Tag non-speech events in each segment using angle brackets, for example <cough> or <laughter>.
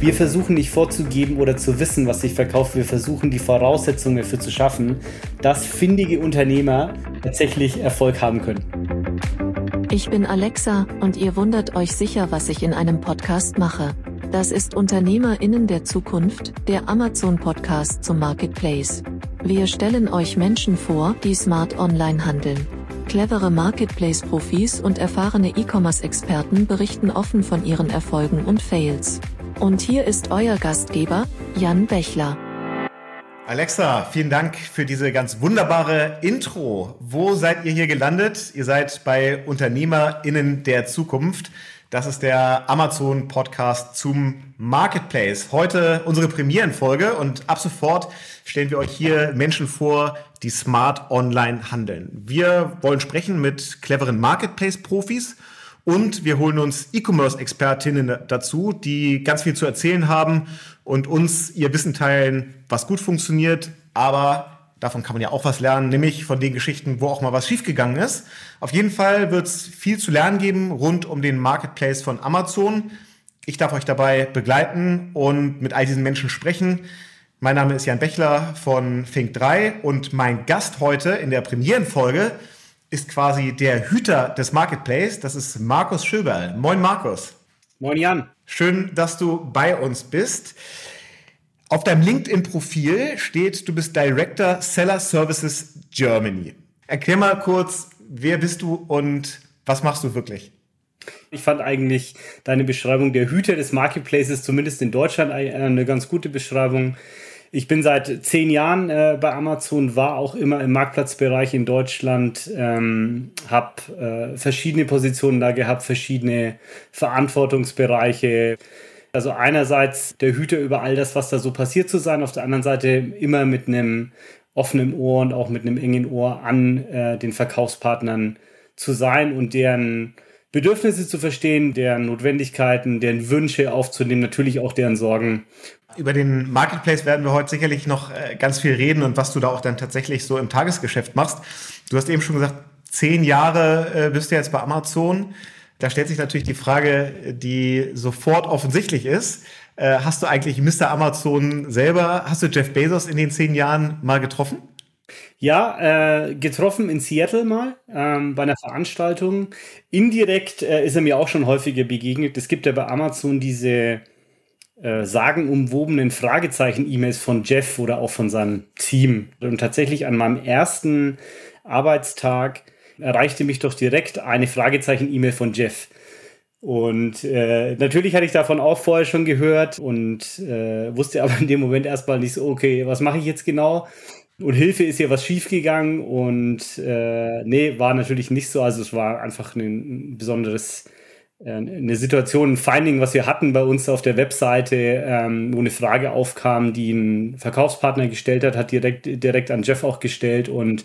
Wir versuchen nicht vorzugeben oder zu wissen, was sich verkauft. Wir versuchen die Voraussetzungen dafür zu schaffen, dass findige Unternehmer tatsächlich Erfolg haben können. Ich bin Alexa und ihr wundert euch sicher, was ich in einem Podcast mache. Das ist Unternehmerinnen der Zukunft, der Amazon Podcast zum Marketplace. Wir stellen euch Menschen vor, die smart online handeln. Clevere Marketplace-Profis und erfahrene E-Commerce-Experten berichten offen von ihren Erfolgen und Fails. Und hier ist euer Gastgeber, Jan Bechler. Alexa, vielen Dank für diese ganz wunderbare Intro. Wo seid ihr hier gelandet? Ihr seid bei UnternehmerInnen der Zukunft. Das ist der Amazon Podcast zum Marketplace. Heute unsere Premierenfolge und ab sofort stellen wir euch hier Menschen vor, die smart online handeln. Wir wollen sprechen mit cleveren Marketplace Profis und wir holen uns E-Commerce-Expertinnen dazu, die ganz viel zu erzählen haben und uns ihr Wissen teilen, was gut funktioniert, aber davon kann man ja auch was lernen, nämlich von den Geschichten, wo auch mal was schiefgegangen ist. Auf jeden Fall wird es viel zu lernen geben rund um den Marketplace von Amazon. Ich darf euch dabei begleiten und mit all diesen Menschen sprechen. Mein Name ist Jan Bechler von Fink3 und mein Gast heute in der Premierenfolge ist quasi der Hüter des Marketplace. Das ist Markus Schöberl. Moin, Markus. Moin, Jan. Schön, dass du bei uns bist. Auf deinem LinkedIn-Profil steht, du bist Director Seller Services Germany. Erklär mal kurz, wer bist du und was machst du wirklich? Ich fand eigentlich deine Beschreibung der Hüter des Marketplaces, zumindest in Deutschland, eine ganz gute Beschreibung. Ich bin seit zehn Jahren äh, bei Amazon, war auch immer im Marktplatzbereich in Deutschland, ähm, habe äh, verschiedene Positionen da gehabt, verschiedene Verantwortungsbereiche. Also einerseits der Hüter über all das, was da so passiert zu sein, auf der anderen Seite immer mit einem offenen Ohr und auch mit einem engen Ohr an äh, den Verkaufspartnern zu sein und deren Bedürfnisse zu verstehen, deren Notwendigkeiten, deren Wünsche aufzunehmen, natürlich auch deren Sorgen über den Marketplace werden wir heute sicherlich noch äh, ganz viel reden und was du da auch dann tatsächlich so im Tagesgeschäft machst. Du hast eben schon gesagt, zehn Jahre äh, bist du jetzt bei Amazon. Da stellt sich natürlich die Frage, die sofort offensichtlich ist. Äh, hast du eigentlich Mr. Amazon selber, hast du Jeff Bezos in den zehn Jahren mal getroffen? Ja, äh, getroffen in Seattle mal ähm, bei einer Veranstaltung. Indirekt äh, ist er mir auch schon häufiger begegnet. Es gibt ja bei Amazon diese äh, sagenumwobenen Fragezeichen-E-Mails von Jeff oder auch von seinem Team. Und tatsächlich an meinem ersten Arbeitstag erreichte mich doch direkt eine Fragezeichen-E-Mail von Jeff. Und äh, natürlich hatte ich davon auch vorher schon gehört und äh, wusste aber in dem Moment erstmal nicht so, okay, was mache ich jetzt genau? Und Hilfe ist hier was schiefgegangen und äh, nee, war natürlich nicht so. Also es war einfach ein, ein besonderes eine Situation, ein Finding, was wir hatten bei uns auf der Webseite, ähm, wo eine Frage aufkam, die ein Verkaufspartner gestellt hat, hat direkt, direkt an Jeff auch gestellt und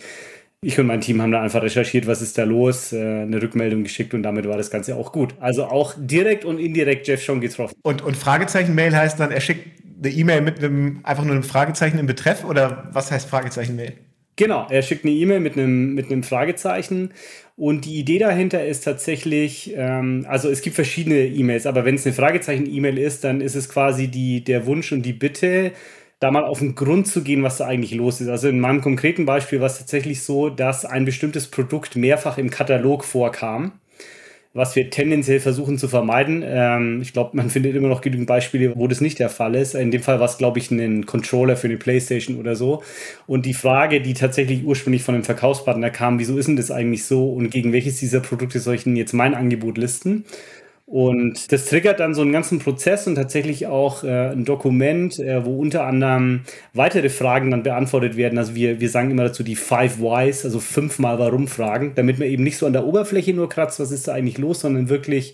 ich und mein Team haben da einfach recherchiert, was ist da los, äh, eine Rückmeldung geschickt und damit war das Ganze auch gut. Also auch direkt und indirekt Jeff schon getroffen. Und, und Fragezeichen-Mail heißt dann, er schickt eine E-Mail mit einem, einfach nur einem Fragezeichen im Betreff oder was heißt Fragezeichen-Mail? Genau, er schickt eine E-Mail mit einem, mit einem Fragezeichen und die Idee dahinter ist tatsächlich, ähm, also es gibt verschiedene E-Mails, aber wenn es eine Fragezeichen-E-Mail ist, dann ist es quasi die, der Wunsch und die Bitte, da mal auf den Grund zu gehen, was da eigentlich los ist. Also in meinem konkreten Beispiel war es tatsächlich so, dass ein bestimmtes Produkt mehrfach im Katalog vorkam was wir tendenziell versuchen zu vermeiden. Ähm, ich glaube, man findet immer noch genügend Beispiele, wo das nicht der Fall ist. In dem Fall war es, glaube ich, ein Controller für eine Playstation oder so. Und die Frage, die tatsächlich ursprünglich von einem Verkaufspartner kam, wieso ist denn das eigentlich so und gegen welches dieser Produkte soll ich denn jetzt mein Angebot listen? Und das triggert dann so einen ganzen Prozess und tatsächlich auch äh, ein Dokument, äh, wo unter anderem weitere Fragen dann beantwortet werden. Also wir, wir sagen immer dazu die Five Whys, also fünfmal Warum-Fragen, damit man eben nicht so an der Oberfläche nur kratzt, was ist da eigentlich los, sondern wirklich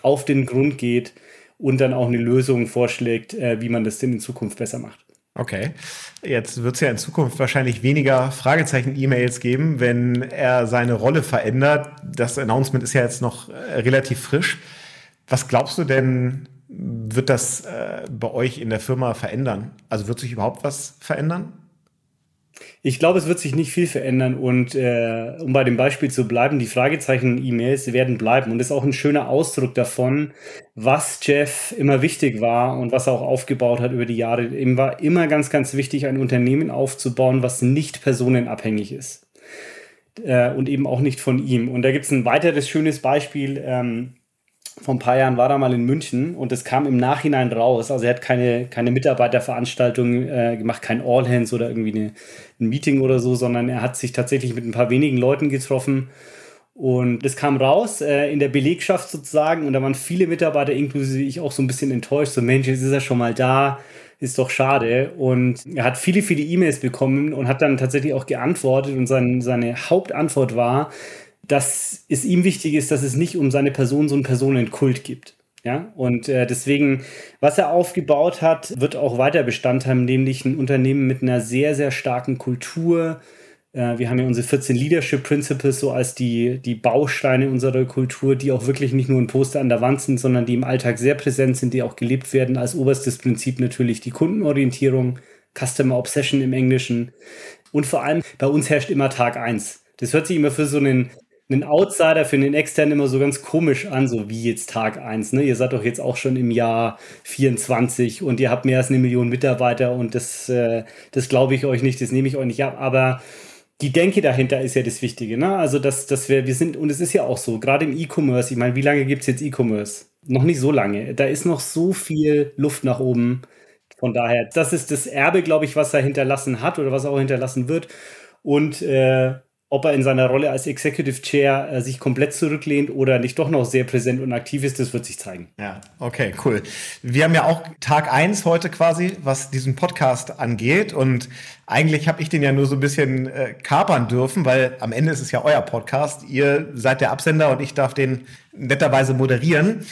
auf den Grund geht und dann auch eine Lösung vorschlägt, äh, wie man das denn in Zukunft besser macht. Okay. Jetzt wird es ja in Zukunft wahrscheinlich weniger Fragezeichen-E-Mails geben, wenn er seine Rolle verändert. Das Announcement ist ja jetzt noch äh, relativ frisch. Was glaubst du denn, wird das äh, bei euch in der Firma verändern? Also wird sich überhaupt was verändern? Ich glaube, es wird sich nicht viel verändern und äh, um bei dem Beispiel zu bleiben, die Fragezeichen-E-Mails werden bleiben und das ist auch ein schöner Ausdruck davon, was Jeff immer wichtig war und was er auch aufgebaut hat über die Jahre. Ihm war immer ganz, ganz wichtig, ein Unternehmen aufzubauen, was nicht personenabhängig ist äh, und eben auch nicht von ihm. Und da gibt es ein weiteres schönes Beispiel. Ähm, vor ein paar Jahren war er mal in München und es kam im Nachhinein raus. Also er hat keine, keine Mitarbeiterveranstaltung äh, gemacht, kein All Hands oder irgendwie eine, ein Meeting oder so, sondern er hat sich tatsächlich mit ein paar wenigen Leuten getroffen. Und das kam raus äh, in der Belegschaft sozusagen und da waren viele Mitarbeiter, inklusive ich, auch so ein bisschen enttäuscht. So, Mensch, jetzt ist er schon mal da, ist doch schade. Und er hat viele, viele E-Mails bekommen und hat dann tatsächlich auch geantwortet und sein, seine Hauptantwort war, dass es ihm wichtig ist, dass es nicht um seine Person so einen Personenkult gibt. Ja, und äh, deswegen, was er aufgebaut hat, wird auch weiter Bestand haben, nämlich ein Unternehmen mit einer sehr, sehr starken Kultur. Äh, wir haben ja unsere 14 Leadership Principles so als die, die Bausteine unserer Kultur, die auch wirklich nicht nur ein Poster an der Wand sind, sondern die im Alltag sehr präsent sind, die auch gelebt werden. Als oberstes Prinzip natürlich die Kundenorientierung, Customer Obsession im Englischen. Und vor allem bei uns herrscht immer Tag 1. Das hört sich immer für so einen einen Outsider für den externen immer so ganz komisch an, so wie jetzt Tag 1. Ne? Ihr seid doch jetzt auch schon im Jahr 24 und ihr habt mehr als eine Million Mitarbeiter und das, äh, das glaube ich euch nicht, das nehme ich euch nicht ab. Aber die Denke dahinter ist ja das Wichtige. Ne? Also, dass, dass wir, wir sind, und es ist ja auch so, gerade im E-Commerce, ich meine, wie lange gibt es jetzt E-Commerce? Noch nicht so lange. Da ist noch so viel Luft nach oben. Von daher, das ist das Erbe, glaube ich, was er hinterlassen hat oder was er auch hinterlassen wird. Und äh, ob er in seiner Rolle als Executive Chair äh, sich komplett zurücklehnt oder nicht doch noch sehr präsent und aktiv ist, das wird sich zeigen. Ja, okay, cool. Wir haben ja auch Tag eins heute quasi, was diesen Podcast angeht. Und eigentlich habe ich den ja nur so ein bisschen äh, kapern dürfen, weil am Ende ist es ja euer Podcast. Ihr seid der Absender und ich darf den netterweise moderieren.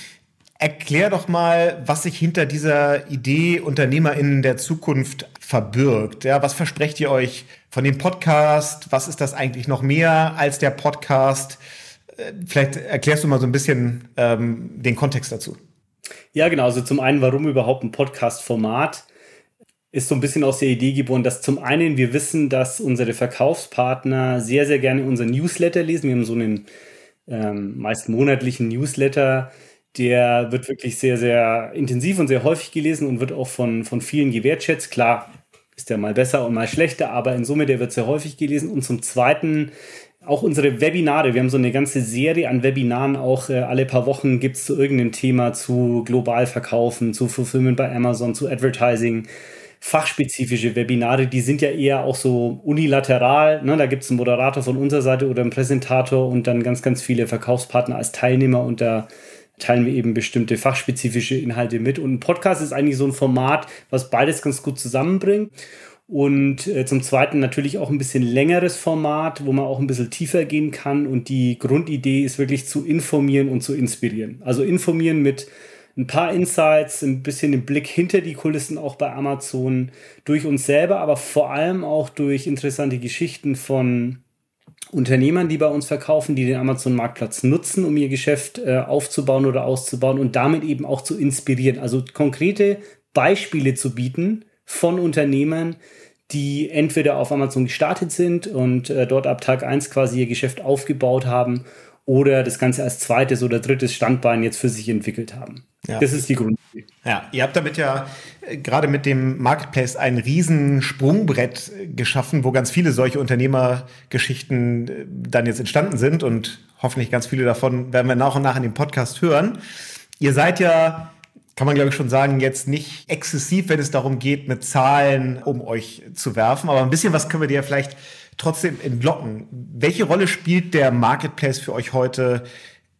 Erklär doch mal, was sich hinter dieser Idee UnternehmerInnen der Zukunft verbirgt. Ja, was versprecht ihr euch von dem Podcast? Was ist das eigentlich noch mehr als der Podcast? Äh, vielleicht erklärst du mal so ein bisschen ähm, den Kontext dazu. Ja, genau. Also zum einen, warum überhaupt ein Podcast-Format? Ist so ein bisschen aus der Idee geboren, dass zum einen wir wissen, dass unsere Verkaufspartner sehr, sehr gerne unseren Newsletter lesen. Wir haben so einen ähm, meist monatlichen Newsletter, der wird wirklich sehr, sehr intensiv und sehr häufig gelesen und wird auch von, von vielen gewertschätzt. Klar, ist der mal besser und mal schlechter, aber in Summe, der wird sehr häufig gelesen. Und zum Zweiten auch unsere Webinare. Wir haben so eine ganze Serie an Webinaren. Auch äh, alle paar Wochen gibt es zu irgendeinem Thema zu global verkaufen, zu Fulfillment bei Amazon, zu Advertising. Fachspezifische Webinare, die sind ja eher auch so unilateral. Ne? Da gibt es einen Moderator von unserer Seite oder einen Präsentator und dann ganz, ganz viele Verkaufspartner als Teilnehmer und da teilen wir eben bestimmte fachspezifische Inhalte mit. Und ein Podcast ist eigentlich so ein Format, was beides ganz gut zusammenbringt. Und äh, zum Zweiten natürlich auch ein bisschen längeres Format, wo man auch ein bisschen tiefer gehen kann. Und die Grundidee ist wirklich zu informieren und zu inspirieren. Also informieren mit ein paar Insights, ein bisschen den Blick hinter die Kulissen auch bei Amazon durch uns selber, aber vor allem auch durch interessante Geschichten von Unternehmern, die bei uns verkaufen, die den Amazon-Marktplatz nutzen, um ihr Geschäft äh, aufzubauen oder auszubauen und damit eben auch zu inspirieren. Also konkrete Beispiele zu bieten von Unternehmern, die entweder auf Amazon gestartet sind und äh, dort ab Tag 1 quasi ihr Geschäft aufgebaut haben oder das Ganze als zweites oder drittes Standbein jetzt für sich entwickelt haben. Ja. Das ist die Grundidee. Ja, ihr habt damit ja äh, gerade mit dem Marketplace ein riesen Sprungbrett geschaffen, wo ganz viele solche Unternehmergeschichten äh, dann jetzt entstanden sind und hoffentlich ganz viele davon werden wir nach und nach in dem Podcast hören. Ihr seid ja kann man glaube ich schon sagen, jetzt nicht exzessiv, wenn es darum geht, mit Zahlen um euch zu werfen. Aber ein bisschen was können wir dir vielleicht trotzdem entlocken. Welche Rolle spielt der Marketplace für euch heute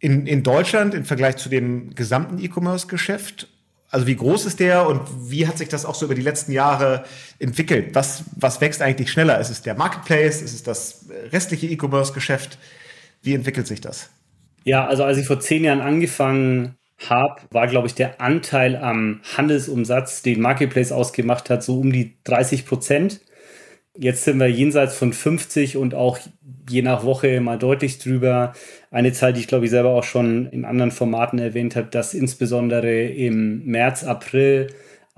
in, in Deutschland im Vergleich zu dem gesamten E-Commerce-Geschäft? Also wie groß ist der und wie hat sich das auch so über die letzten Jahre entwickelt? Was, was wächst eigentlich schneller? Ist es der Marketplace? Ist es das restliche E-Commerce-Geschäft? Wie entwickelt sich das? Ja, also als ich vor zehn Jahren angefangen habe, war, glaube ich, der Anteil am Handelsumsatz, den Marketplace ausgemacht hat, so um die 30 Prozent. Jetzt sind wir jenseits von 50 und auch je nach Woche mal deutlich drüber. Eine Zahl, die ich glaube ich selber auch schon in anderen Formaten erwähnt habe, dass insbesondere im März, April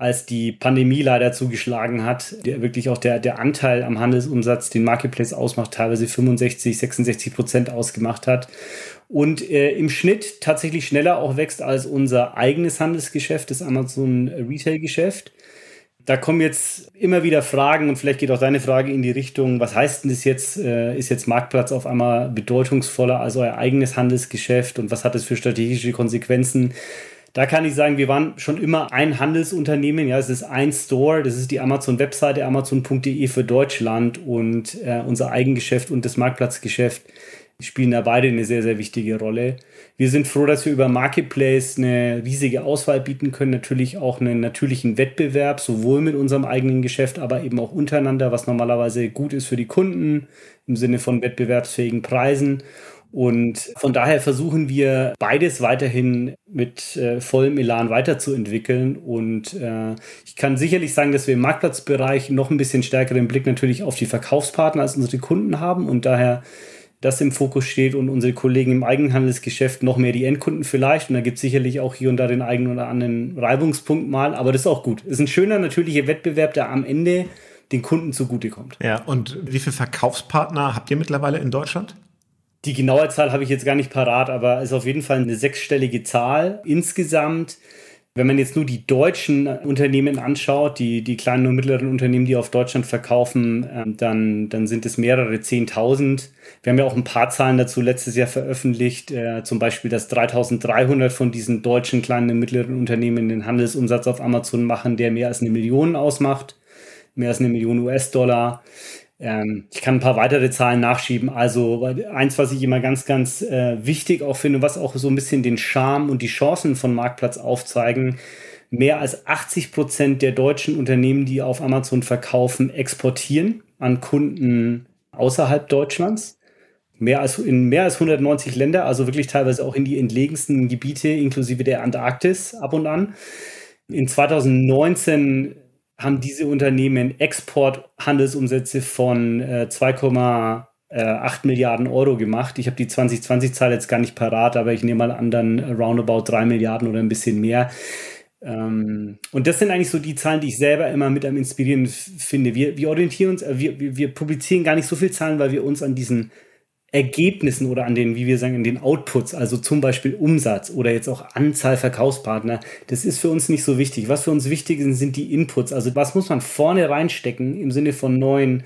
als die Pandemie leider zugeschlagen hat, der wirklich auch der, der Anteil am Handelsumsatz, den Marketplace ausmacht, teilweise 65, 66 Prozent ausgemacht hat. Und äh, im Schnitt tatsächlich schneller auch wächst als unser eigenes Handelsgeschäft, das Amazon Retail Geschäft. Da kommen jetzt immer wieder Fragen und vielleicht geht auch deine Frage in die Richtung, was heißt denn das jetzt? Äh, ist jetzt Marktplatz auf einmal bedeutungsvoller als euer eigenes Handelsgeschäft und was hat das für strategische Konsequenzen? Da kann ich sagen, wir waren schon immer ein Handelsunternehmen. Ja, es ist ein Store. Das ist die Amazon-Webseite amazon.de für Deutschland und äh, unser Eigengeschäft und das Marktplatzgeschäft spielen da beide eine sehr, sehr wichtige Rolle. Wir sind froh, dass wir über Marketplace eine riesige Auswahl bieten können, natürlich auch einen natürlichen Wettbewerb, sowohl mit unserem eigenen Geschäft, aber eben auch untereinander, was normalerweise gut ist für die Kunden im Sinne von wettbewerbsfähigen Preisen. Und von daher versuchen wir beides weiterhin mit äh, vollem Elan weiterzuentwickeln. Und äh, ich kann sicherlich sagen, dass wir im Marktplatzbereich noch ein bisschen stärkeren Blick natürlich auf die Verkaufspartner als unsere Kunden haben und daher das im Fokus steht und unsere Kollegen im Eigenhandelsgeschäft noch mehr die Endkunden vielleicht. Und da gibt es sicherlich auch hier und da den einen oder anderen Reibungspunkt mal, aber das ist auch gut. Es ist ein schöner, natürlicher Wettbewerb, der am Ende den Kunden zugutekommt. Ja, und wie viele Verkaufspartner habt ihr mittlerweile in Deutschland? Die genaue Zahl habe ich jetzt gar nicht parat, aber ist auf jeden Fall eine sechsstellige Zahl insgesamt. Wenn man jetzt nur die deutschen Unternehmen anschaut, die, die kleinen und mittleren Unternehmen, die auf Deutschland verkaufen, ähm, dann, dann sind es mehrere Zehntausend. Wir haben ja auch ein paar Zahlen dazu letztes Jahr veröffentlicht, äh, zum Beispiel, dass 3300 von diesen deutschen kleinen und mittleren Unternehmen den Handelsumsatz auf Amazon machen, der mehr als eine Million ausmacht, mehr als eine Million US-Dollar. Ähm, ich kann ein paar weitere Zahlen nachschieben. Also eins, was ich immer ganz, ganz äh, wichtig auch finde, was auch so ein bisschen den Charme und die Chancen von Marktplatz aufzeigen. Mehr als 80 Prozent der deutschen Unternehmen, die auf Amazon verkaufen, exportieren an Kunden außerhalb Deutschlands. Mehr als, in mehr als 190 Länder, also wirklich teilweise auch in die entlegensten Gebiete, inklusive der Antarktis ab und an. In 2019 haben diese Unternehmen Exporthandelsumsätze von äh, 2,8 Milliarden Euro gemacht. Ich habe die 2020-Zahl jetzt gar nicht parat, aber ich nehme mal an, dann roundabout 3 Milliarden oder ein bisschen mehr. Ähm, und das sind eigentlich so die Zahlen, die ich selber immer mit am inspirierenden finde. Wir, wir orientieren uns, äh, wir, wir publizieren gar nicht so viele Zahlen, weil wir uns an diesen Ergebnissen oder an den, wie wir sagen, an den Outputs, also zum Beispiel Umsatz oder jetzt auch Anzahl Verkaufspartner, das ist für uns nicht so wichtig. Was für uns wichtig sind, sind die Inputs. Also was muss man vorne reinstecken im Sinne von neuen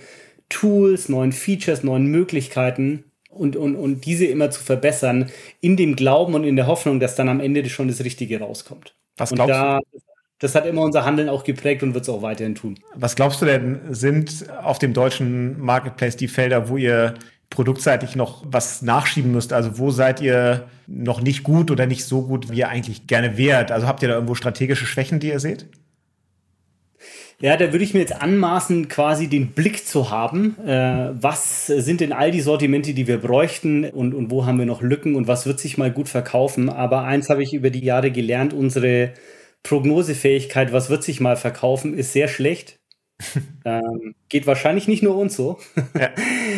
Tools, neuen Features, neuen Möglichkeiten und, und, und diese immer zu verbessern, in dem Glauben und in der Hoffnung, dass dann am Ende schon das Richtige rauskommt. Was glaubst da, du? Das hat immer unser Handeln auch geprägt und wird es auch weiterhin tun. Was glaubst du denn, sind auf dem deutschen Marketplace die Felder, wo ihr produktseitig noch was nachschieben müsst? Also wo seid ihr noch nicht gut oder nicht so gut, wie ihr eigentlich gerne wärt? Also habt ihr da irgendwo strategische Schwächen, die ihr seht? Ja, da würde ich mir jetzt anmaßen, quasi den Blick zu haben. Äh, was sind denn all die Sortimente, die wir bräuchten und, und wo haben wir noch Lücken und was wird sich mal gut verkaufen? Aber eins habe ich über die Jahre gelernt, unsere Prognosefähigkeit, was wird sich mal verkaufen, ist sehr schlecht. <laughs> ähm, geht wahrscheinlich nicht nur uns so. Ja.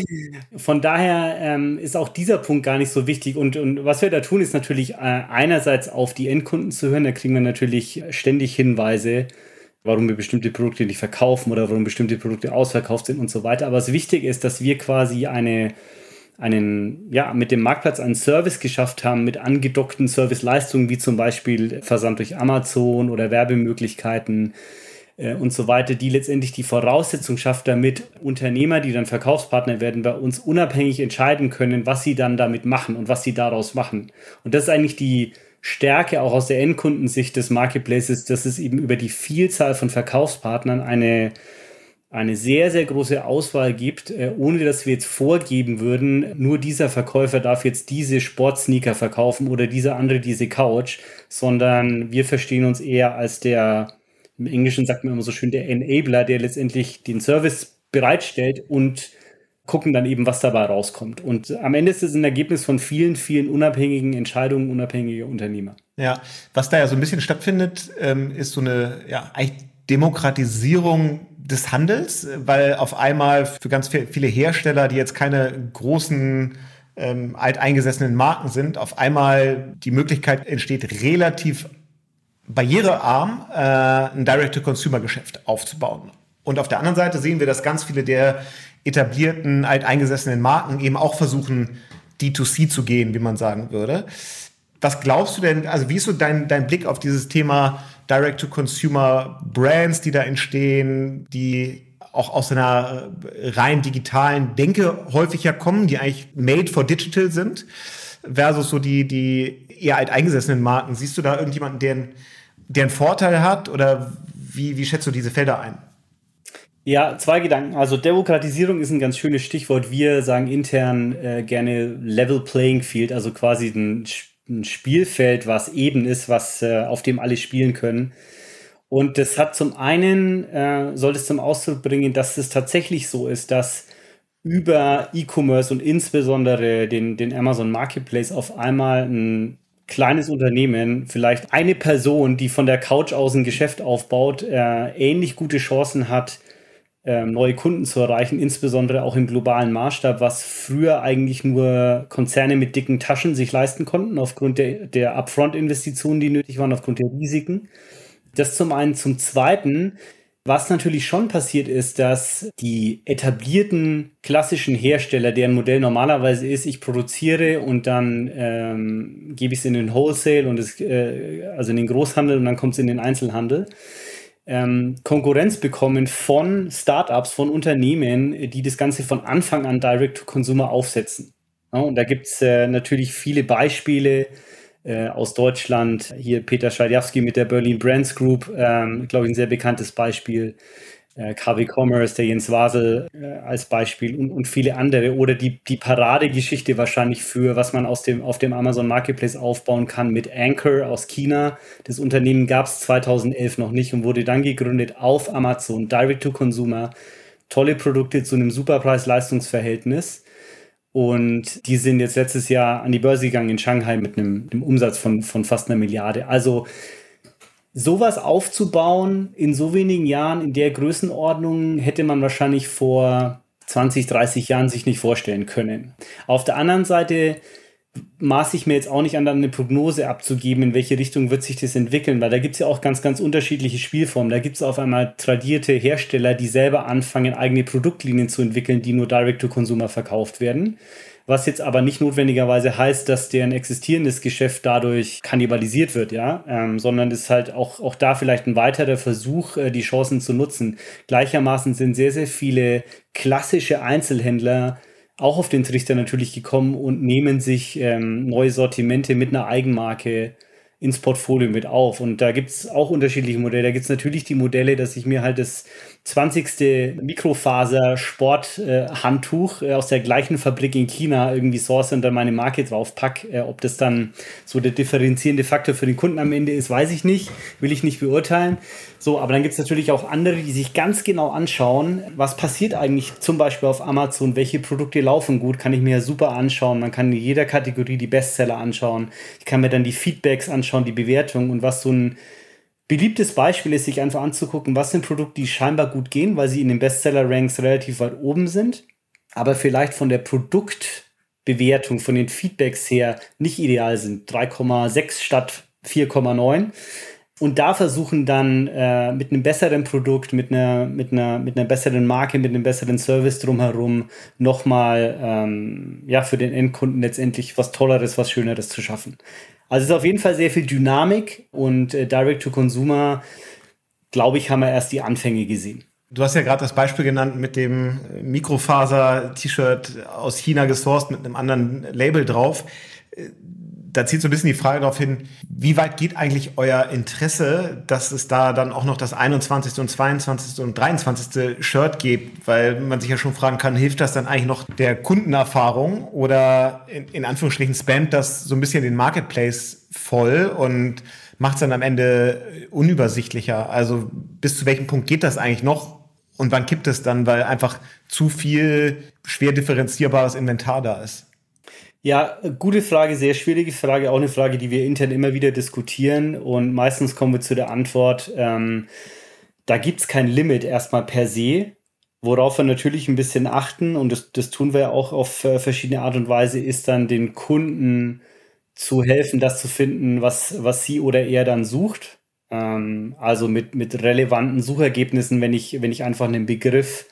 <laughs> Von daher ähm, ist auch dieser Punkt gar nicht so wichtig. Und, und was wir da tun, ist natürlich äh, einerseits auf die Endkunden zu hören. Da kriegen wir natürlich ständig Hinweise, warum wir bestimmte Produkte nicht verkaufen oder warum bestimmte Produkte ausverkauft sind und so weiter. Aber was wichtig ist, dass wir quasi eine einen, ja, mit dem Marktplatz einen Service geschafft haben mit angedockten Serviceleistungen, wie zum Beispiel Versand durch Amazon oder Werbemöglichkeiten, äh, und so weiter, die letztendlich die Voraussetzung schafft, damit Unternehmer, die dann Verkaufspartner werden, bei uns unabhängig entscheiden können, was sie dann damit machen und was sie daraus machen. Und das ist eigentlich die Stärke auch aus der Endkundensicht des Marketplaces, dass es eben über die Vielzahl von Verkaufspartnern eine eine sehr, sehr große Auswahl gibt, äh, ohne dass wir jetzt vorgeben würden, nur dieser Verkäufer darf jetzt diese Sportsneaker verkaufen oder dieser andere diese Couch, sondern wir verstehen uns eher als der im Englischen sagt man immer so schön, der Enabler, der letztendlich den Service bereitstellt und gucken dann eben, was dabei rauskommt. Und am Ende ist es ein Ergebnis von vielen, vielen unabhängigen Entscheidungen unabhängiger Unternehmer. Ja, was da ja so ein bisschen stattfindet, ähm, ist so eine ja, Demokratisierung des Handels, weil auf einmal für ganz viele Hersteller, die jetzt keine großen ähm, alteingesessenen Marken sind, auf einmal die Möglichkeit entsteht, relativ barrierearm äh, ein Direct-to-Consumer-Geschäft aufzubauen. Und auf der anderen Seite sehen wir, dass ganz viele der etablierten, alteingesessenen Marken eben auch versuchen, D2C zu gehen, wie man sagen würde. Was glaubst du denn, also wie ist so dein, dein Blick auf dieses Thema Direct-to-Consumer-Brands, die da entstehen, die auch aus einer rein digitalen Denke häufiger kommen, die eigentlich made for digital sind, versus so die, die eher alteingesessenen Marken. Siehst du da irgendjemanden, der, der einen Vorteil hat oder wie, wie schätzt du diese Felder ein? Ja, zwei Gedanken. Also Demokratisierung ist ein ganz schönes Stichwort. Wir sagen intern äh, gerne Level Playing Field, also quasi ein, ein Spielfeld, was eben ist, was äh, auf dem alle spielen können. Und das hat zum einen, äh, soll es zum Ausdruck bringen, dass es tatsächlich so ist, dass über E-Commerce und insbesondere den, den Amazon Marketplace auf einmal ein kleines Unternehmen, vielleicht eine Person, die von der Couch aus ein Geschäft aufbaut, äh, ähnlich gute Chancen hat, ähm, neue Kunden zu erreichen, insbesondere auch im globalen Maßstab, was früher eigentlich nur Konzerne mit dicken Taschen sich leisten konnten, aufgrund der, der Upfront-Investitionen, die nötig waren, aufgrund der Risiken. Das zum einen. Zum zweiten, was natürlich schon passiert ist, dass die etablierten klassischen Hersteller, deren Modell normalerweise ist, ich produziere und dann ähm, gebe ich es in den Wholesale und es, äh, also in den Großhandel und dann kommt es in den Einzelhandel ähm, Konkurrenz bekommen von Startups, von Unternehmen, die das Ganze von Anfang an Direct-to-Consumer aufsetzen. Ja, und da gibt es äh, natürlich viele Beispiele äh, aus Deutschland. Hier Peter Schadjawski mit der Berlin Brands Group, ähm, glaube ich, ein sehr bekanntes Beispiel äh, KW Commerce, der Jens Wasel äh, als Beispiel und, und viele andere. Oder die, die Paradegeschichte wahrscheinlich für, was man aus dem, auf dem Amazon Marketplace aufbauen kann mit Anchor aus China. Das Unternehmen gab es 2011 noch nicht und wurde dann gegründet auf Amazon, Direct to Consumer. Tolle Produkte zu einem super Preis-Leistungs-Verhältnis. Und die sind jetzt letztes Jahr an die Börse gegangen in Shanghai mit einem, einem Umsatz von, von fast einer Milliarde. Also sowas aufzubauen in so wenigen Jahren, in der Größenordnung, hätte man wahrscheinlich vor 20, 30 Jahren sich nicht vorstellen können. Auf der anderen Seite maße ich mir jetzt auch nicht an, eine Prognose abzugeben, in welche Richtung wird sich das entwickeln, weil da gibt es ja auch ganz, ganz unterschiedliche Spielformen. Da gibt es auf einmal tradierte Hersteller, die selber anfangen, eigene Produktlinien zu entwickeln, die nur Direct-to-Consumer verkauft werden was jetzt aber nicht notwendigerweise heißt, dass deren existierendes Geschäft dadurch kannibalisiert wird, ja, ähm, sondern es ist halt auch, auch da vielleicht ein weiterer Versuch, äh, die Chancen zu nutzen. Gleichermaßen sind sehr, sehr viele klassische Einzelhändler auch auf den Trichter natürlich gekommen und nehmen sich ähm, neue Sortimente mit einer Eigenmarke ins Portfolio mit auf. Und da gibt es auch unterschiedliche Modelle. Da gibt es natürlich die Modelle, dass ich mir halt das 20. Mikrofaser-Sport-Handtuch äh, aus der gleichen Fabrik in China irgendwie source und dann meine Marke drauf pack. Äh, ob das dann so der differenzierende Faktor für den Kunden am Ende ist, weiß ich nicht. Will ich nicht beurteilen. So, aber dann gibt es natürlich auch andere, die sich ganz genau anschauen, was passiert eigentlich zum Beispiel auf Amazon, welche Produkte laufen gut, kann ich mir ja super anschauen. Man kann in jeder Kategorie die Bestseller anschauen. Ich kann mir dann die Feedbacks anschauen, die Bewertungen und was so ein beliebtes Beispiel ist, sich einfach anzugucken, was sind Produkte, die scheinbar gut gehen, weil sie in den Bestseller-Ranks relativ weit oben sind, aber vielleicht von der Produktbewertung, von den Feedbacks her nicht ideal sind. 3,6 statt 4,9. Und da versuchen dann äh, mit einem besseren Produkt, mit einer, mit, einer, mit einer besseren Marke, mit einem besseren Service drumherum nochmal ähm, ja, für den Endkunden letztendlich was Tolleres, was Schöneres zu schaffen. Also es ist auf jeden Fall sehr viel Dynamik und äh, Direct-to-Consumer, glaube ich, haben wir erst die Anfänge gesehen. Du hast ja gerade das Beispiel genannt mit dem Mikrofaser-T-Shirt aus China gesourced mit einem anderen Label drauf da zieht so ein bisschen die Frage darauf hin, wie weit geht eigentlich euer Interesse, dass es da dann auch noch das 21. und 22. und 23. Shirt gibt, weil man sich ja schon fragen kann, hilft das dann eigentlich noch der Kundenerfahrung oder in, in Anführungsstrichen spammt das so ein bisschen den Marketplace voll und macht es dann am Ende unübersichtlicher? Also bis zu welchem Punkt geht das eigentlich noch und wann kippt es dann, weil einfach zu viel schwer differenzierbares Inventar da ist? Ja, gute Frage, sehr schwierige Frage, auch eine Frage, die wir intern immer wieder diskutieren und meistens kommen wir zu der Antwort, ähm, da gibt es kein Limit erstmal per se. Worauf wir natürlich ein bisschen achten, und das, das tun wir auch auf äh, verschiedene Art und Weise, ist dann den Kunden zu helfen, das zu finden, was, was sie oder er dann sucht. Ähm, also mit, mit relevanten Suchergebnissen, wenn ich, wenn ich einfach einen Begriff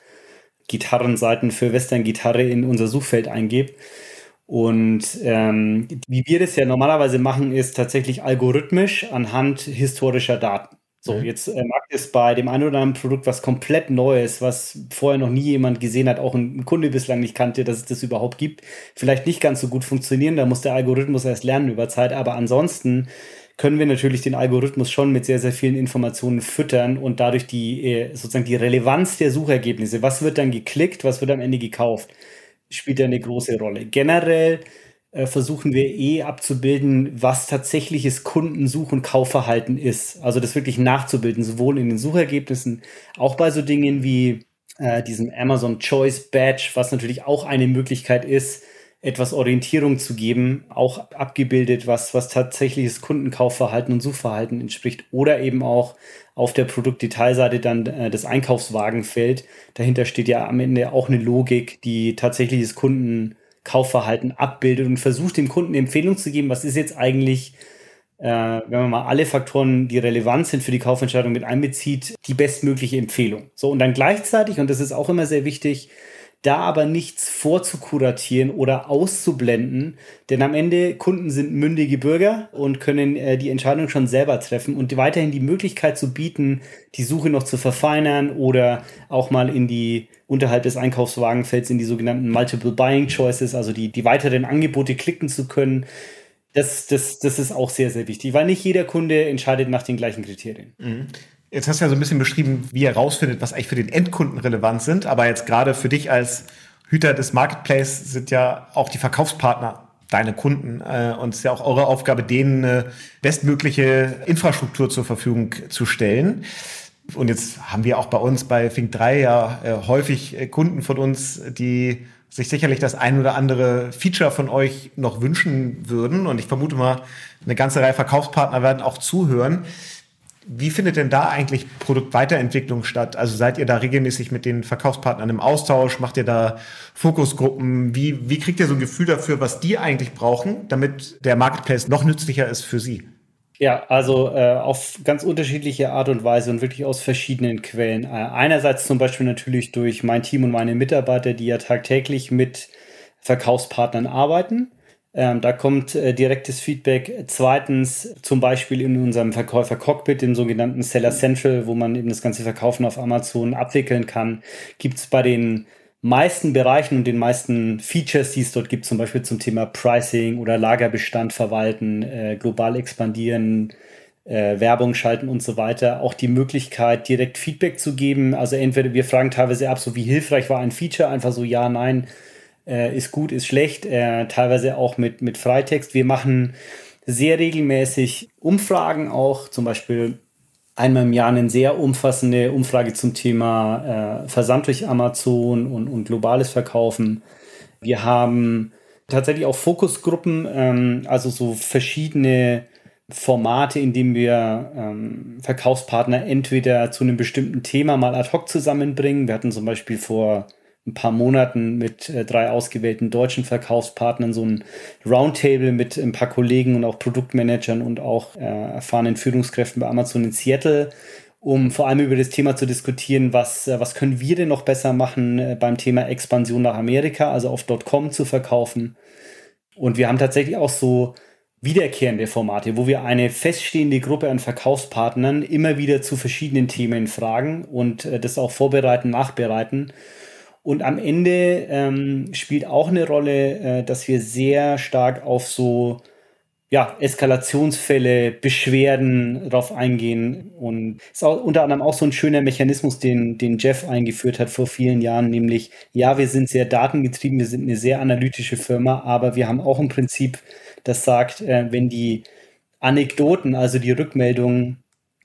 Gitarrenseiten für Western-Gitarre in unser Suchfeld eingebe. Und ähm, wie wir das ja normalerweise machen, ist tatsächlich algorithmisch anhand historischer Daten. So, mhm. jetzt äh, mag es bei dem einen oder anderen Produkt was komplett Neues, was vorher noch nie jemand gesehen hat, auch ein, ein Kunde bislang nicht kannte, dass es das überhaupt gibt, vielleicht nicht ganz so gut funktionieren. Da muss der Algorithmus erst lernen über Zeit. Aber ansonsten können wir natürlich den Algorithmus schon mit sehr, sehr vielen Informationen füttern und dadurch die äh, sozusagen die Relevanz der Suchergebnisse, was wird dann geklickt, was wird am Ende gekauft, spielt eine große Rolle. Generell äh, versuchen wir eh abzubilden, was tatsächliches Kundensuch- und Kaufverhalten ist. Also das wirklich nachzubilden, sowohl in den Suchergebnissen, auch bei so Dingen wie äh, diesem Amazon Choice Badge, was natürlich auch eine Möglichkeit ist, etwas Orientierung zu geben, auch abgebildet, was, was tatsächliches Kundenkaufverhalten und Suchverhalten entspricht oder eben auch auf der Produktdetailseite dann äh, das Einkaufswagenfeld. Dahinter steht ja am Ende auch eine Logik, die tatsächliches Kundenkaufverhalten abbildet und versucht dem Kunden Empfehlung zu geben, was ist jetzt eigentlich äh, wenn man mal alle Faktoren, die relevant sind für die Kaufentscheidung mit einbezieht, die bestmögliche Empfehlung. So, und dann gleichzeitig, und das ist auch immer sehr wichtig, da aber nichts vorzukuratieren oder auszublenden, denn am Ende Kunden sind mündige Bürger und können äh, die Entscheidung schon selber treffen und weiterhin die Möglichkeit zu bieten, die Suche noch zu verfeinern oder auch mal in die unterhalb des Einkaufswagenfelds in die sogenannten Multiple Buying Choices, also die, die weiteren Angebote klicken zu können. Das, das, das ist auch sehr, sehr wichtig, weil nicht jeder Kunde entscheidet nach den gleichen Kriterien. Mhm. Jetzt hast du ja so ein bisschen beschrieben, wie er herausfindet, was eigentlich für den Endkunden relevant sind. Aber jetzt gerade für dich als Hüter des Marketplace sind ja auch die Verkaufspartner deine Kunden. Äh, und es ist ja auch eure Aufgabe, denen eine bestmögliche Infrastruktur zur Verfügung zu stellen. Und jetzt haben wir auch bei uns bei Fink 3 ja äh, häufig äh, Kunden von uns, die sich sicherlich das ein oder andere Feature von euch noch wünschen würden. Und ich vermute mal, eine ganze Reihe Verkaufspartner werden auch zuhören. Wie findet denn da eigentlich Produktweiterentwicklung statt? Also seid ihr da regelmäßig mit den Verkaufspartnern im Austausch? Macht ihr da Fokusgruppen? Wie, wie kriegt ihr so ein Gefühl dafür, was die eigentlich brauchen, damit der Marketplace noch nützlicher ist für sie? Ja, also äh, auf ganz unterschiedliche Art und Weise und wirklich aus verschiedenen Quellen. Äh, einerseits zum Beispiel natürlich durch mein Team und meine Mitarbeiter, die ja tagtäglich mit Verkaufspartnern arbeiten. Ähm, da kommt äh, direktes Feedback. Zweitens zum Beispiel in unserem Verkäufer Cockpit, dem sogenannten Seller Central, wo man eben das ganze Verkaufen auf Amazon abwickeln kann, gibt es bei den meisten Bereichen und den meisten Features, die es dort gibt, zum Beispiel zum Thema Pricing oder Lagerbestand verwalten, äh, global expandieren, äh, Werbung schalten und so weiter, auch die Möglichkeit, direkt Feedback zu geben. Also entweder wir fragen teilweise ab, so wie hilfreich war ein Feature, einfach so ja, nein, äh, ist gut, ist schlecht, äh, teilweise auch mit, mit Freitext. Wir machen sehr regelmäßig Umfragen auch, zum Beispiel einmal im Jahr eine sehr umfassende Umfrage zum Thema äh, Versand durch Amazon und, und globales Verkaufen. Wir haben tatsächlich auch Fokusgruppen, ähm, also so verschiedene Formate, in denen wir ähm, Verkaufspartner entweder zu einem bestimmten Thema mal ad hoc zusammenbringen. Wir hatten zum Beispiel vor ein paar Monaten mit äh, drei ausgewählten deutschen Verkaufspartnern so ein Roundtable mit ein paar Kollegen und auch Produktmanagern und auch äh, erfahrenen Führungskräften bei Amazon in Seattle, um vor allem über das Thema zu diskutieren, was, äh, was können wir denn noch besser machen äh, beim Thema Expansion nach Amerika, also auf .com zu verkaufen. Und wir haben tatsächlich auch so wiederkehrende Formate, wo wir eine feststehende Gruppe an Verkaufspartnern immer wieder zu verschiedenen Themen fragen und äh, das auch vorbereiten, nachbereiten und am Ende ähm, spielt auch eine Rolle, äh, dass wir sehr stark auf so ja, Eskalationsfälle, Beschwerden drauf eingehen. Und ist auch unter anderem auch so ein schöner Mechanismus, den, den Jeff eingeführt hat vor vielen Jahren, nämlich, ja, wir sind sehr datengetrieben, wir sind eine sehr analytische Firma, aber wir haben auch ein Prinzip, das sagt, äh, wenn die Anekdoten, also die Rückmeldungen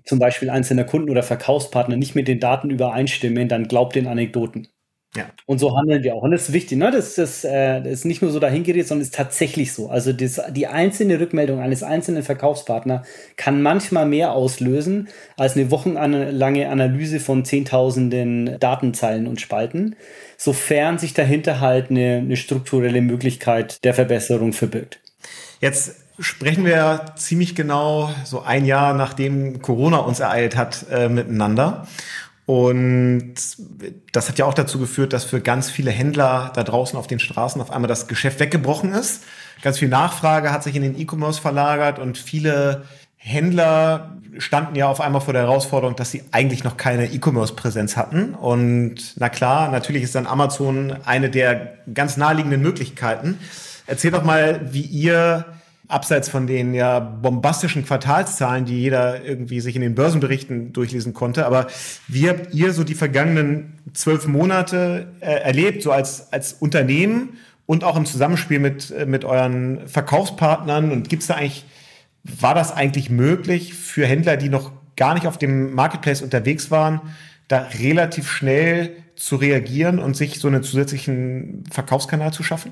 zum Beispiel einzelner Kunden oder Verkaufspartner nicht mit den Daten übereinstimmen, dann glaubt den Anekdoten. Ja. Und so handeln wir auch. Und das ist wichtig, ne? Das, das, äh, das ist nicht nur so dahingeredet, sondern ist tatsächlich so. Also das, die einzelne Rückmeldung eines einzelnen Verkaufspartners kann manchmal mehr auslösen als eine wochenlange Analyse von zehntausenden Datenzeilen und Spalten, sofern sich dahinter halt eine, eine strukturelle Möglichkeit der Verbesserung verbirgt. Jetzt sprechen wir ziemlich genau so ein Jahr nachdem Corona uns ereilt hat äh, miteinander. Und das hat ja auch dazu geführt, dass für ganz viele Händler da draußen auf den Straßen auf einmal das Geschäft weggebrochen ist. Ganz viel Nachfrage hat sich in den E-Commerce verlagert und viele Händler standen ja auf einmal vor der Herausforderung, dass sie eigentlich noch keine E-Commerce-Präsenz hatten. Und na klar, natürlich ist dann Amazon eine der ganz naheliegenden Möglichkeiten. Erzähl doch mal, wie ihr abseits von den ja bombastischen Quartalszahlen, die jeder irgendwie sich in den Börsenberichten durchlesen konnte. Aber wie habt ihr so die vergangenen zwölf Monate äh, erlebt, so als, als Unternehmen und auch im Zusammenspiel mit, äh, mit euren Verkaufspartnern? Und gibt es da eigentlich, war das eigentlich möglich für Händler, die noch gar nicht auf dem Marketplace unterwegs waren, da relativ schnell zu reagieren und sich so einen zusätzlichen Verkaufskanal zu schaffen?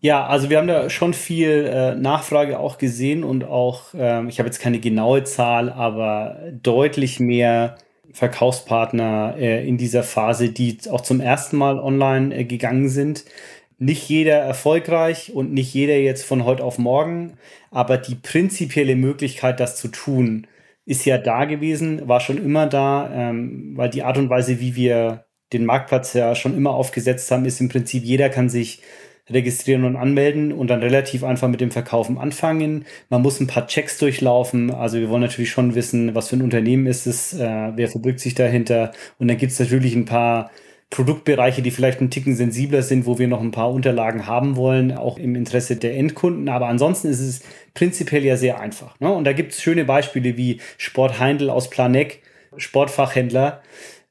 Ja, also wir haben da schon viel äh, Nachfrage auch gesehen und auch, ähm, ich habe jetzt keine genaue Zahl, aber deutlich mehr Verkaufspartner äh, in dieser Phase, die auch zum ersten Mal online äh, gegangen sind. Nicht jeder erfolgreich und nicht jeder jetzt von heute auf morgen, aber die prinzipielle Möglichkeit, das zu tun, ist ja da gewesen, war schon immer da, ähm, weil die Art und Weise, wie wir den Marktplatz ja schon immer aufgesetzt haben, ist im Prinzip, jeder kann sich registrieren und anmelden und dann relativ einfach mit dem Verkaufen anfangen. Man muss ein paar Checks durchlaufen. Also wir wollen natürlich schon wissen, was für ein Unternehmen ist es, äh, wer verbirgt sich dahinter. Und dann gibt es natürlich ein paar Produktbereiche, die vielleicht ein Ticken sensibler sind, wo wir noch ein paar Unterlagen haben wollen, auch im Interesse der Endkunden. Aber ansonsten ist es prinzipiell ja sehr einfach. Ne? Und da gibt es schöne Beispiele wie Sport Heindl aus Planeck, Sportfachhändler,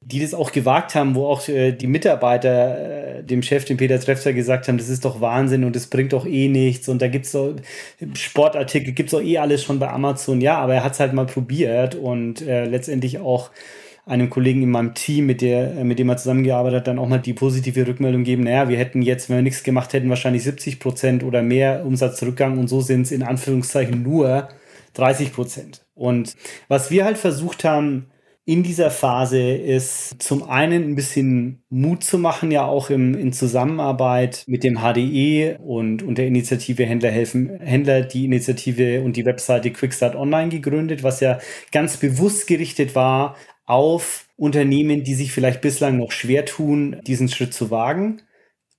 die das auch gewagt haben, wo auch äh, die Mitarbeiter äh, dem Chef, dem Peter Trefzer, gesagt haben, das ist doch Wahnsinn und das bringt doch eh nichts und da gibt es so Sportartikel, gibt es doch eh alles schon bei Amazon. Ja, aber er hat es halt mal probiert und äh, letztendlich auch einem Kollegen in meinem Team, mit, der, äh, mit dem er zusammengearbeitet hat, dann auch mal die positive Rückmeldung geben, naja, wir hätten jetzt, wenn wir nichts gemacht hätten, wahrscheinlich 70 Prozent oder mehr Umsatzrückgang und so sind es in Anführungszeichen nur 30 Prozent. Und was wir halt versucht haben, in dieser Phase ist zum einen ein bisschen Mut zu machen, ja auch im, in Zusammenarbeit mit dem HDE und, und der Initiative Händler helfen, Händler die Initiative und die Webseite Quickstart Online gegründet, was ja ganz bewusst gerichtet war auf Unternehmen, die sich vielleicht bislang noch schwer tun, diesen Schritt zu wagen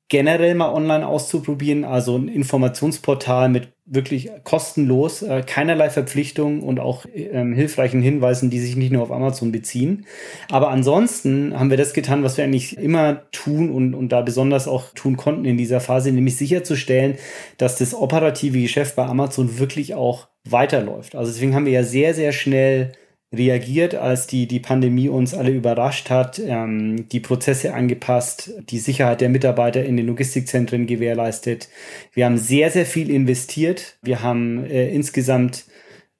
generell mal online auszuprobieren. Also ein Informationsportal mit wirklich kostenlos, äh, keinerlei Verpflichtungen und auch ähm, hilfreichen Hinweisen, die sich nicht nur auf Amazon beziehen. Aber ansonsten haben wir das getan, was wir eigentlich immer tun und, und da besonders auch tun konnten in dieser Phase, nämlich sicherzustellen, dass das operative Geschäft bei Amazon wirklich auch weiterläuft. Also deswegen haben wir ja sehr, sehr schnell reagiert, als die, die Pandemie uns alle überrascht hat, ähm, die Prozesse angepasst, die Sicherheit der Mitarbeiter in den Logistikzentren gewährleistet. Wir haben sehr, sehr viel investiert. Wir haben äh, insgesamt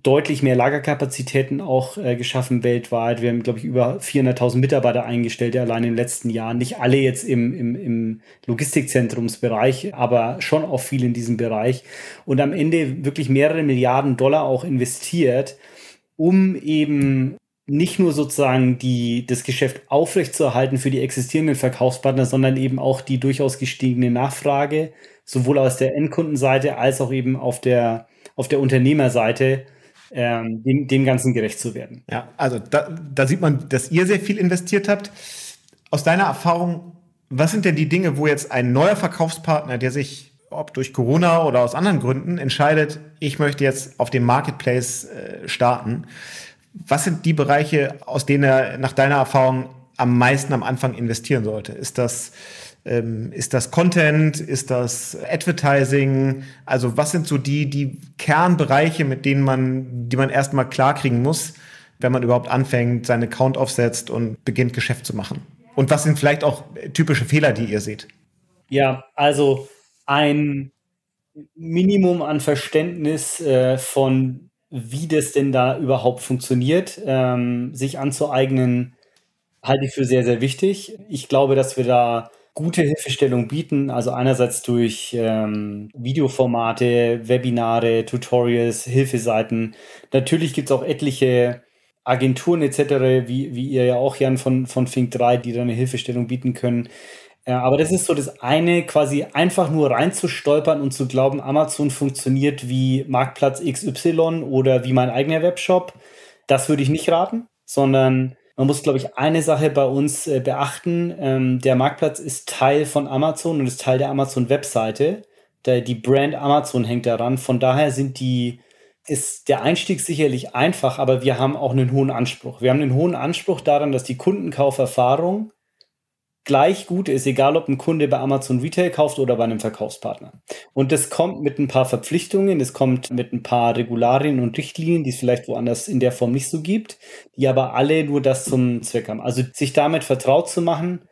deutlich mehr Lagerkapazitäten auch äh, geschaffen weltweit. Wir haben, glaube ich, über 400.000 Mitarbeiter eingestellt allein im letzten Jahr. Nicht alle jetzt im, im, im Logistikzentrumsbereich, aber schon auch viel in diesem Bereich. Und am Ende wirklich mehrere Milliarden Dollar auch investiert um eben nicht nur sozusagen die, das Geschäft aufrechtzuerhalten für die existierenden Verkaufspartner, sondern eben auch die durchaus gestiegene Nachfrage, sowohl aus der Endkundenseite als auch eben auf der, auf der Unternehmerseite, ähm, dem, dem Ganzen gerecht zu werden. Ja, also da, da sieht man, dass ihr sehr viel investiert habt. Aus deiner Erfahrung, was sind denn die Dinge, wo jetzt ein neuer Verkaufspartner, der sich ob durch Corona oder aus anderen Gründen, entscheidet, ich möchte jetzt auf dem Marketplace äh, starten. Was sind die Bereiche, aus denen er nach deiner Erfahrung am meisten am Anfang investieren sollte? Ist das, ähm, ist das Content? Ist das Advertising? Also was sind so die, die Kernbereiche, mit denen man, die man erstmal klarkriegen muss, wenn man überhaupt anfängt, seinen Account aufsetzt und beginnt Geschäft zu machen? Und was sind vielleicht auch typische Fehler, die ihr seht? Ja, also ein Minimum an Verständnis äh, von, wie das denn da überhaupt funktioniert, ähm, sich anzueignen, halte ich für sehr, sehr wichtig. Ich glaube, dass wir da gute Hilfestellung bieten, also einerseits durch ähm, Videoformate, Webinare, Tutorials, Hilfeseiten. Natürlich gibt es auch etliche Agenturen etc., wie, wie ihr ja auch, Jan, von, von Fink 3, die da eine Hilfestellung bieten können. Ja, aber das ist so das eine, quasi einfach nur reinzustolpern und zu glauben, Amazon funktioniert wie Marktplatz XY oder wie mein eigener Webshop. Das würde ich nicht raten, sondern man muss, glaube ich, eine Sache bei uns äh, beachten. Ähm, der Marktplatz ist Teil von Amazon und ist Teil der Amazon-Webseite. Die Brand Amazon hängt daran. Von daher sind die, ist der Einstieg sicherlich einfach, aber wir haben auch einen hohen Anspruch. Wir haben einen hohen Anspruch daran, dass die Kundenkauferfahrung gleich gut ist, egal ob ein Kunde bei Amazon Retail kauft oder bei einem Verkaufspartner. Und das kommt mit ein paar Verpflichtungen, es kommt mit ein paar Regularien und Richtlinien, die es vielleicht woanders in der Form nicht so gibt, die aber alle nur das zum Zweck haben. Also sich damit vertraut zu machen,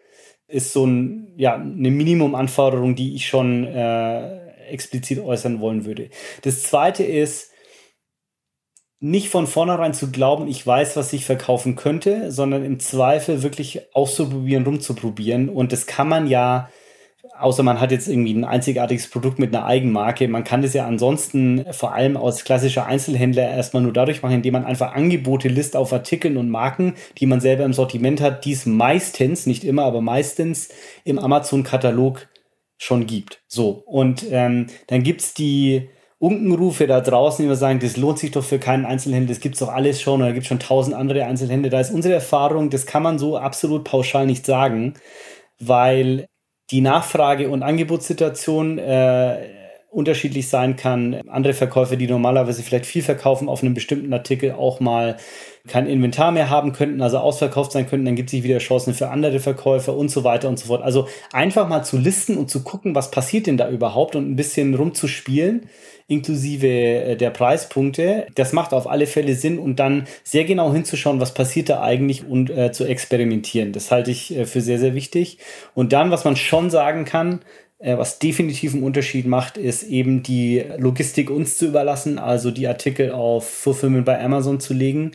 ist so ein, ja, eine Minimumanforderung, die ich schon äh, explizit äußern wollen würde. Das zweite ist, nicht von vornherein zu glauben, ich weiß, was ich verkaufen könnte, sondern im Zweifel wirklich auszuprobieren, rumzuprobieren. Und das kann man ja, außer man hat jetzt irgendwie ein einzigartiges Produkt mit einer Eigenmarke, man kann das ja ansonsten vor allem als klassischer Einzelhändler erstmal nur dadurch machen, indem man einfach Angebote listet auf Artikeln und Marken, die man selber im Sortiment hat, die es meistens, nicht immer, aber meistens im Amazon-Katalog schon gibt. So, und ähm, dann gibt's die Unkenrufe da draußen, immer sagen, das lohnt sich doch für keinen Einzelhändler, das gibt's doch alles schon oder gibt schon tausend andere Einzelhändler. Da ist unsere Erfahrung, das kann man so absolut pauschal nicht sagen, weil die Nachfrage- und Angebotssituation äh, unterschiedlich sein kann. Andere Verkäufer, die normalerweise vielleicht viel verkaufen auf einem bestimmten Artikel, auch mal kein Inventar mehr haben könnten, also ausverkauft sein könnten, dann gibt es sich wieder Chancen für andere Verkäufer und so weiter und so fort. Also einfach mal zu listen und zu gucken, was passiert denn da überhaupt und ein bisschen rumzuspielen inklusive äh, der Preispunkte. Das macht auf alle Fälle Sinn und dann sehr genau hinzuschauen, was passiert da eigentlich und äh, zu experimentieren. Das halte ich äh, für sehr, sehr wichtig. Und dann, was man schon sagen kann, äh, was definitiv einen Unterschied macht, ist eben die Logistik uns zu überlassen, also die Artikel auf Fulfillment bei Amazon zu legen.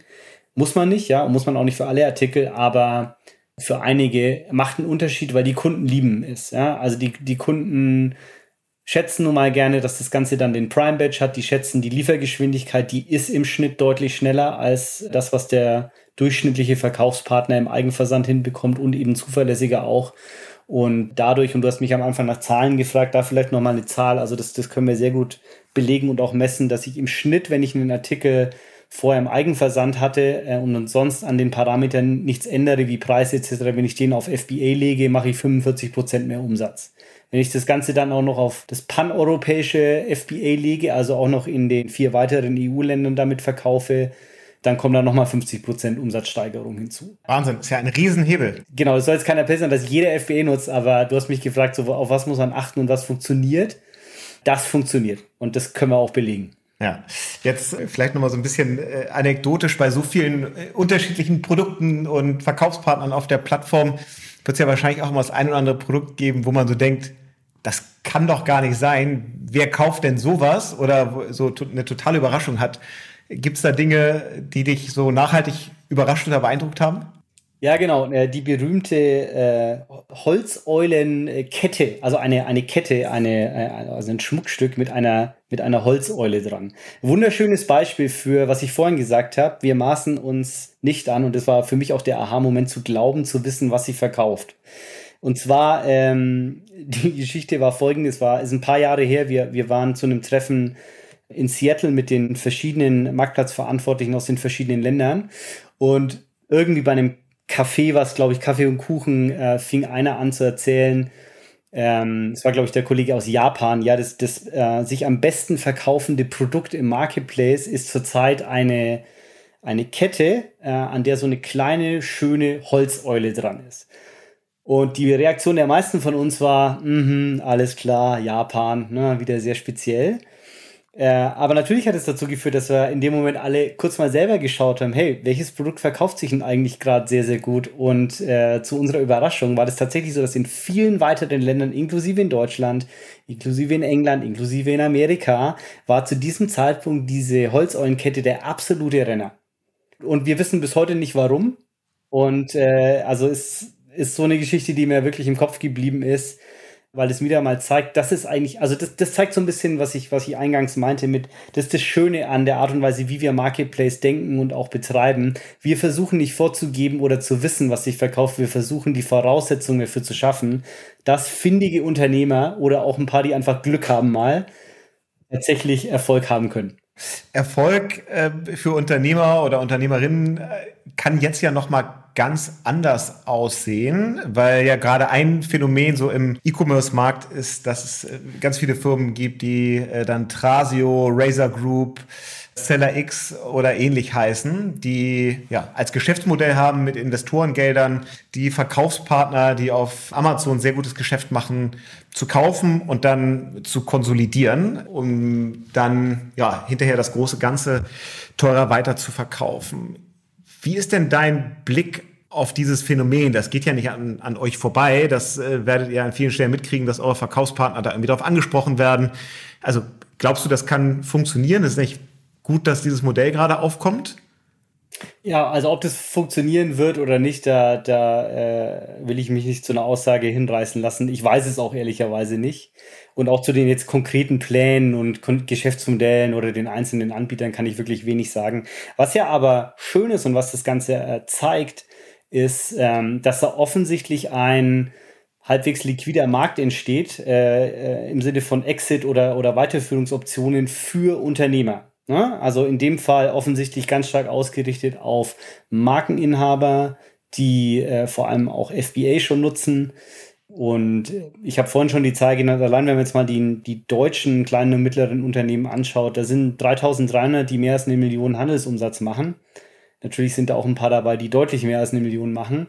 Muss man nicht, ja, muss man auch nicht für alle Artikel, aber für einige macht einen Unterschied, weil die Kunden lieben es. Ja? Also die, die Kunden schätzen nun mal gerne, dass das Ganze dann den Prime Badge hat. Die schätzen die Liefergeschwindigkeit, die ist im Schnitt deutlich schneller als das, was der durchschnittliche Verkaufspartner im Eigenversand hinbekommt und eben zuverlässiger auch. Und dadurch, und du hast mich am Anfang nach Zahlen gefragt, da vielleicht nochmal eine Zahl, also das, das können wir sehr gut belegen und auch messen, dass ich im Schnitt, wenn ich einen Artikel vorher im Eigenversand hatte äh, und sonst an den Parametern nichts ändere, wie Preis etc., wenn ich den auf FBA lege, mache ich 45 Prozent mehr Umsatz. Wenn ich das Ganze dann auch noch auf das paneuropäische FBA lege, also auch noch in den vier weiteren EU-Ländern damit verkaufe, dann kommen da nochmal 50% Umsatzsteigerung hinzu. Wahnsinn, das ist ja ein Riesenhebel. Genau, es soll jetzt keiner sein, dass jeder FBA nutzt, aber du hast mich gefragt, so, auf was muss man achten und was funktioniert. Das funktioniert und das können wir auch belegen. Ja, jetzt vielleicht nochmal so ein bisschen äh, anekdotisch bei so vielen äh, unterschiedlichen Produkten und Verkaufspartnern auf der Plattform wird es ja wahrscheinlich auch mal das ein oder andere Produkt geben, wo man so denkt, das kann doch gar nicht sein. Wer kauft denn sowas oder so eine totale Überraschung hat? Gibt es da Dinge, die dich so nachhaltig überrascht oder beeindruckt haben? Ja, genau. Äh, die berühmte äh, Holzeulenkette, also eine, eine Kette, eine, äh, also ein Schmuckstück mit einer, mit einer Holzeule dran. Wunderschönes Beispiel für, was ich vorhin gesagt habe. Wir maßen uns nicht an, und das war für mich auch der Aha-Moment zu glauben, zu wissen, was sie verkauft. Und zwar, ähm, <laughs> die Geschichte war folgende, es war, ist ein paar Jahre her, wir, wir waren zu einem Treffen in Seattle mit den verschiedenen Marktplatzverantwortlichen aus den verschiedenen Ländern und irgendwie bei einem Kaffee, was glaube ich Kaffee und Kuchen, äh, fing einer an zu erzählen. Ähm, es war glaube ich der Kollege aus Japan. Ja, das, das äh, sich am besten verkaufende Produkt im Marketplace ist zurzeit eine eine Kette, äh, an der so eine kleine schöne Holzeule dran ist. Und die Reaktion der meisten von uns war, mm alles klar, Japan, ne, wieder sehr speziell. Äh, aber natürlich hat es dazu geführt, dass wir in dem Moment alle kurz mal selber geschaut haben, hey, welches Produkt verkauft sich denn eigentlich gerade sehr, sehr gut? Und äh, zu unserer Überraschung war das tatsächlich so, dass in vielen weiteren Ländern, inklusive in Deutschland, inklusive in England, inklusive in Amerika, war zu diesem Zeitpunkt diese Holzeulenkette der absolute Renner. Und wir wissen bis heute nicht warum. Und äh, also es ist so eine Geschichte, die mir wirklich im Kopf geblieben ist weil es wieder mal zeigt, dass es eigentlich, also das, das zeigt so ein bisschen, was ich, was ich eingangs meinte mit, das ist das Schöne an der Art und Weise, wie wir Marketplace denken und auch betreiben. Wir versuchen nicht vorzugeben oder zu wissen, was sich verkauft. Wir versuchen die Voraussetzungen dafür zu schaffen, dass findige Unternehmer oder auch ein paar, die einfach Glück haben mal, tatsächlich Erfolg haben können. Erfolg äh, für Unternehmer oder Unternehmerinnen äh, kann jetzt ja noch mal ganz anders aussehen, weil ja gerade ein Phänomen so im E-Commerce-Markt ist, dass es äh, ganz viele Firmen gibt, die äh, dann Trasio, Razer Group, Seller X oder ähnlich heißen, die ja als Geschäftsmodell haben mit Investorengeldern, die Verkaufspartner, die auf Amazon sehr gutes Geschäft machen, zu kaufen und dann zu konsolidieren, um dann ja hinterher das große Ganze teurer weiter zu verkaufen. Wie ist denn dein Blick auf dieses Phänomen? Das geht ja nicht an, an euch vorbei. Das äh, werdet ihr an vielen Stellen mitkriegen, dass eure Verkaufspartner da irgendwie darauf angesprochen werden. Also glaubst du, das kann funktionieren? Ist nicht gut, dass dieses Modell gerade aufkommt? Ja, also ob das funktionieren wird oder nicht, da, da äh, will ich mich nicht zu einer Aussage hinreißen lassen. Ich weiß es auch ehrlicherweise nicht. Und auch zu den jetzt konkreten Plänen und Geschäftsmodellen oder den einzelnen Anbietern kann ich wirklich wenig sagen. Was ja aber schön ist und was das Ganze äh, zeigt, ist, ähm, dass da offensichtlich ein halbwegs liquider Markt entsteht, äh, äh, im Sinne von Exit oder, oder Weiterführungsoptionen für Unternehmer. Ne? Also in dem Fall offensichtlich ganz stark ausgerichtet auf Markeninhaber, die äh, vor allem auch FBA schon nutzen. Und ich habe vorhin schon die Zahl genannt, allein wenn man jetzt mal die, die deutschen kleinen und mittleren Unternehmen anschaut, da sind 3300, die mehr als eine Million Handelsumsatz machen. Natürlich sind da auch ein paar dabei, die deutlich mehr als eine Million machen.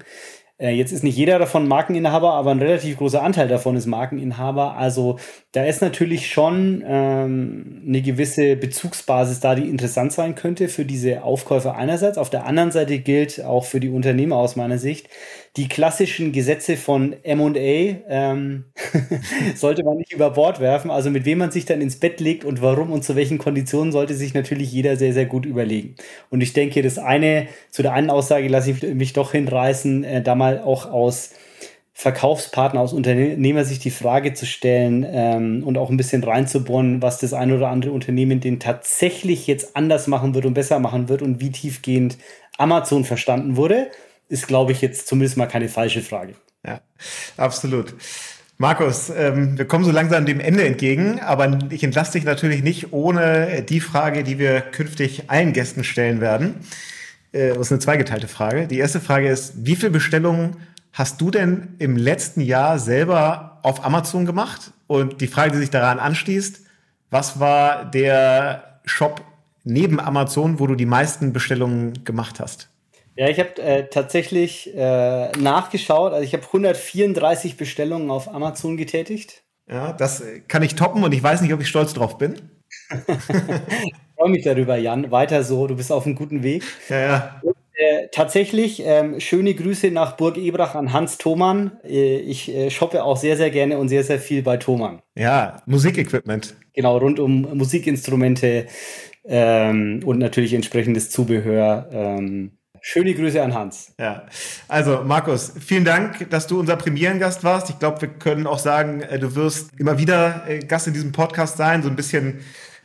Äh, jetzt ist nicht jeder davon Markeninhaber, aber ein relativ großer Anteil davon ist Markeninhaber. Also da ist natürlich schon ähm, eine gewisse Bezugsbasis da, die interessant sein könnte für diese Aufkäufer einerseits. Auf der anderen Seite gilt auch für die Unternehmer aus meiner Sicht, die klassischen Gesetze von MA ähm, <laughs> sollte man nicht über Bord werfen. Also mit wem man sich dann ins Bett legt und warum und zu welchen Konditionen sollte sich natürlich jeder sehr, sehr gut überlegen. Und ich denke, das eine, zu der einen Aussage lasse ich mich doch hinreißen, äh, da mal auch aus Verkaufspartner, aus Unternehmersicht die Frage zu stellen ähm, und auch ein bisschen reinzubohren, was das ein oder andere Unternehmen denn tatsächlich jetzt anders machen wird und besser machen wird und wie tiefgehend Amazon verstanden wurde ist, glaube ich, jetzt zumindest mal keine falsche Frage. Ja, absolut. Markus, ähm, wir kommen so langsam dem Ende entgegen, aber ich entlasse dich natürlich nicht ohne die Frage, die wir künftig allen Gästen stellen werden. Äh, das ist eine zweigeteilte Frage. Die erste Frage ist, wie viele Bestellungen hast du denn im letzten Jahr selber auf Amazon gemacht? Und die Frage, die sich daran anschließt, was war der Shop neben Amazon, wo du die meisten Bestellungen gemacht hast? Ja, ich habe äh, tatsächlich äh, nachgeschaut. Also ich habe 134 Bestellungen auf Amazon getätigt. Ja, das kann ich toppen und ich weiß nicht, ob ich stolz drauf bin. <laughs> ich freue mich darüber, Jan. Weiter so, du bist auf einem guten Weg. Ja, ja. Und, äh, tatsächlich, ähm, schöne Grüße nach Burg Ebrach an Hans Thomann. Äh, ich äh, shoppe auch sehr, sehr gerne und sehr, sehr viel bei Thomann. Ja, Musikequipment. Genau, rund um Musikinstrumente ähm, und natürlich entsprechendes Zubehör. Ähm, Schöne Grüße an Hans. Ja, also Markus, vielen Dank, dass du unser Premierengast warst. Ich glaube, wir können auch sagen, äh, du wirst immer wieder äh, Gast in diesem Podcast sein, so ein bisschen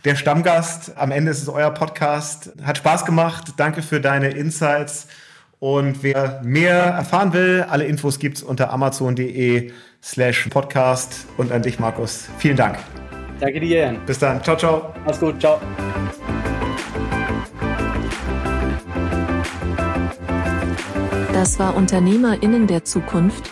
der Stammgast. Am Ende ist es euer Podcast. Hat Spaß gemacht. Danke für deine Insights. Und wer mehr erfahren will, alle Infos gibt's unter amazon.de slash podcast. Und an dich, Markus. Vielen Dank. Danke dir, Jan. Bis dann. Ciao, ciao. Mach's gut. Ciao. Das war Unternehmerinnen der Zukunft,